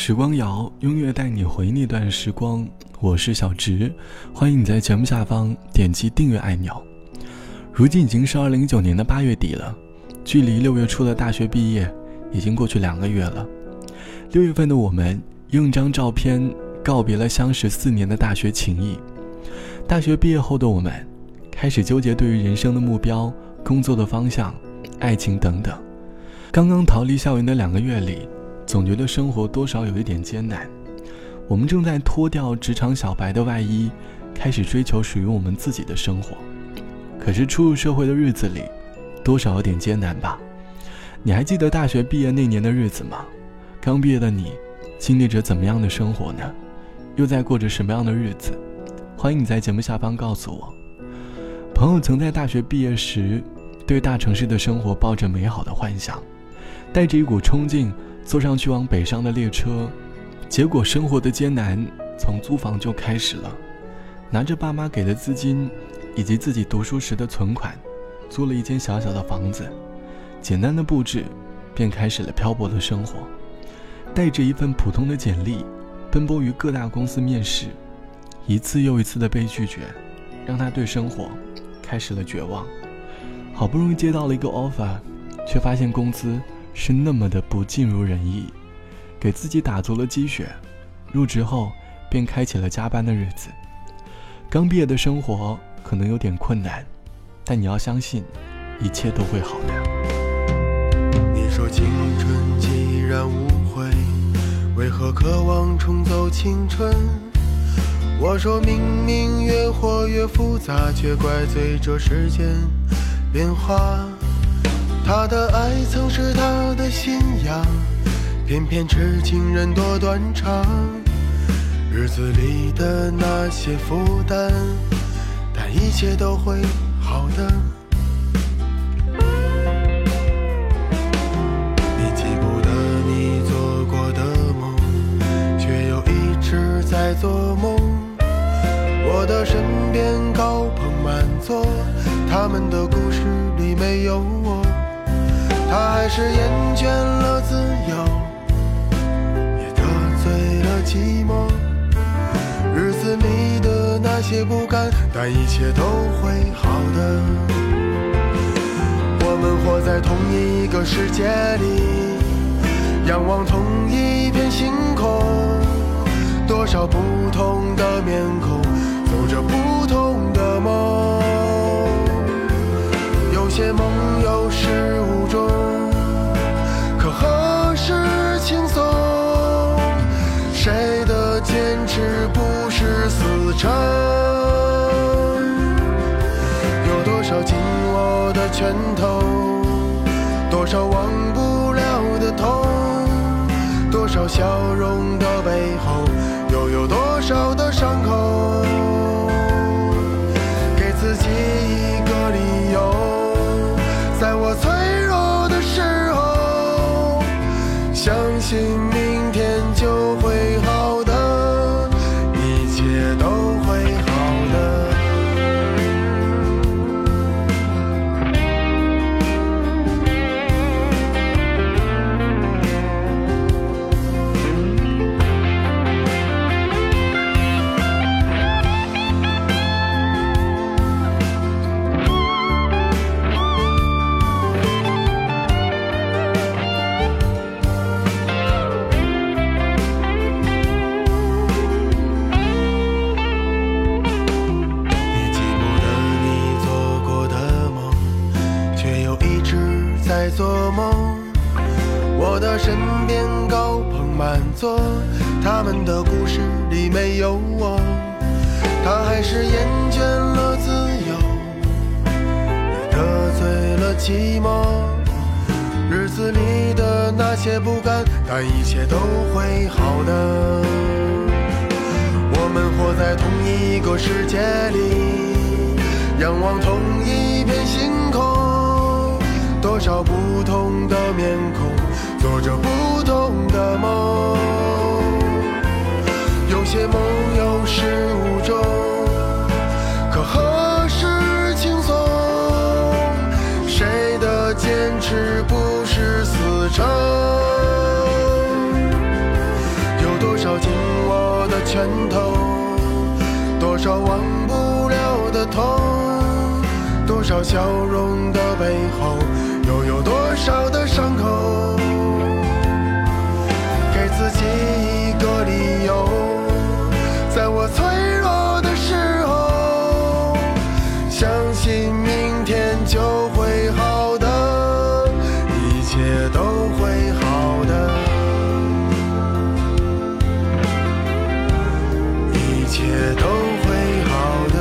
时光谣，音乐带你回那段时光。我是小直，欢迎你在节目下方点击订阅按钮。如今已经是二零一九年的八月底了，距离六月初的大学毕业已经过去两个月了。六月份的我们用一张照片告别了相识四年的大学情谊。大学毕业后的我们，开始纠结对于人生的目标、工作的方向、爱情等等。刚刚逃离校园的两个月里，总觉得生活多少有一点艰难。我们正在脱掉职场小白的外衣，开始追求属于我们自己的生活。可是初入社会的日子里，多少有点艰难吧？你还记得大学毕业那年的日子吗？刚毕业的你，经历着怎么样的生活呢？又在过着什么样的日子？欢迎你在节目下方告诉我。朋友曾在大学毕业时，对大城市的生活抱着美好的幻想，带着一股冲劲，坐上去往北上的列车。结果生活的艰难从租房就开始了，拿着爸妈给的资金，以及自己读书时的存款，租了一间小小的房子，简单的布置，便开始了漂泊的生活。带着一份普通的简历，奔波于各大公司面试，一次又一次的被拒绝，让他对生活开始了绝望。好不容易接到了一个 offer，却发现工资是那么的不尽如人意。给自己打足了鸡血，入职后便开启了加班的日子。刚毕业的生活可能有点困难，但你要相信，一切都会好的。你说青春既然无悔，为何渴望重走青春？我说明明越活越复杂，却怪罪这世间变化。他的爱曾是他的信仰。偏偏痴情人多断肠，日子里的那些负担，但一切都会好的。你记不得你做过的梦，却又一直在做梦。我的身边高朋满座，他们的故事里没有我，他还是厌倦了自由。也得罪了寂寞，日子里的那些不甘，但一切都会好的。我们活在同一个世界里，仰望同一片星空，多少不有多少紧握的拳头，多少忘不了的痛，多少笑容的背后，又有多少的伤口？给自己一个理由，在我脆弱的时候，相信。在做梦，我的身边高朋满座他们的故事里没有我，他还是厌倦了自由，得罪了寂寞。日子里的那些不甘，但一切都会好的。我们活在同一个世界里，仰望同一片星空，多少不同的面孔，做着不同的梦。有些梦有始无终，可何时轻松？谁的坚持不是死撑？有多少紧握的拳头，多少忘不了的痛，多少笑容。也都会好的。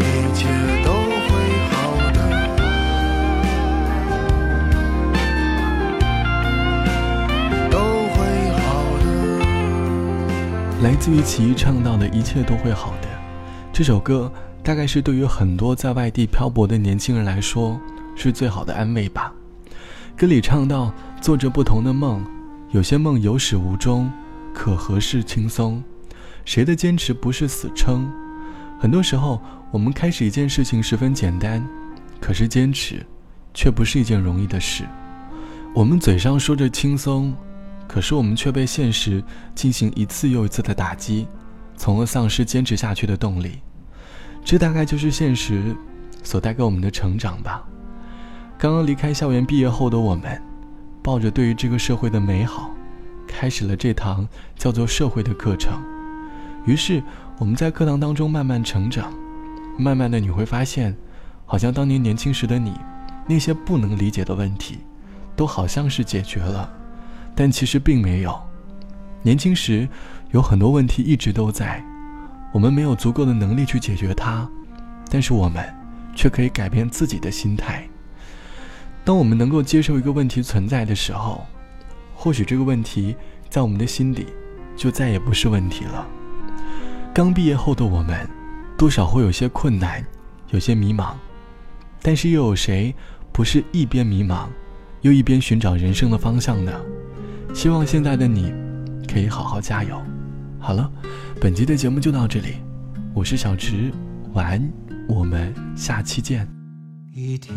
一切都会好的。都会好的来自于齐豫唱到的一切都会好的，这首歌大概是对于很多在外地漂泊的年轻人来说是最好的安慰吧。歌里唱到，做着不同的梦，有些梦有始无终，可何事轻松？谁的坚持不是死撑？很多时候，我们开始一件事情十分简单，可是坚持，却不是一件容易的事。我们嘴上说着轻松，可是我们却被现实进行一次又一次的打击，从而丧失坚持下去的动力。这大概就是现实所带给我们的成长吧。刚刚离开校园毕业后的我们，抱着对于这个社会的美好，开始了这堂叫做社会的课程。于是我们在课堂当中慢慢成长，慢慢的你会发现，好像当年年轻时的你，那些不能理解的问题，都好像是解决了，但其实并没有。年轻时有很多问题一直都在，我们没有足够的能力去解决它，但是我们却可以改变自己的心态。当我们能够接受一个问题存在的时候，或许这个问题在我们的心里就再也不是问题了。刚毕业后的我们，多少会有些困难，有些迷茫，但是又有谁不是一边迷茫，又一边寻找人生的方向呢？希望现在的你，可以好好加油。好了，本集的节目就到这里，我是小池，晚安，我们下期见。一天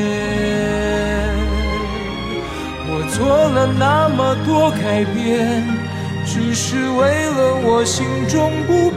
做了那么多改变，只是为了我心中不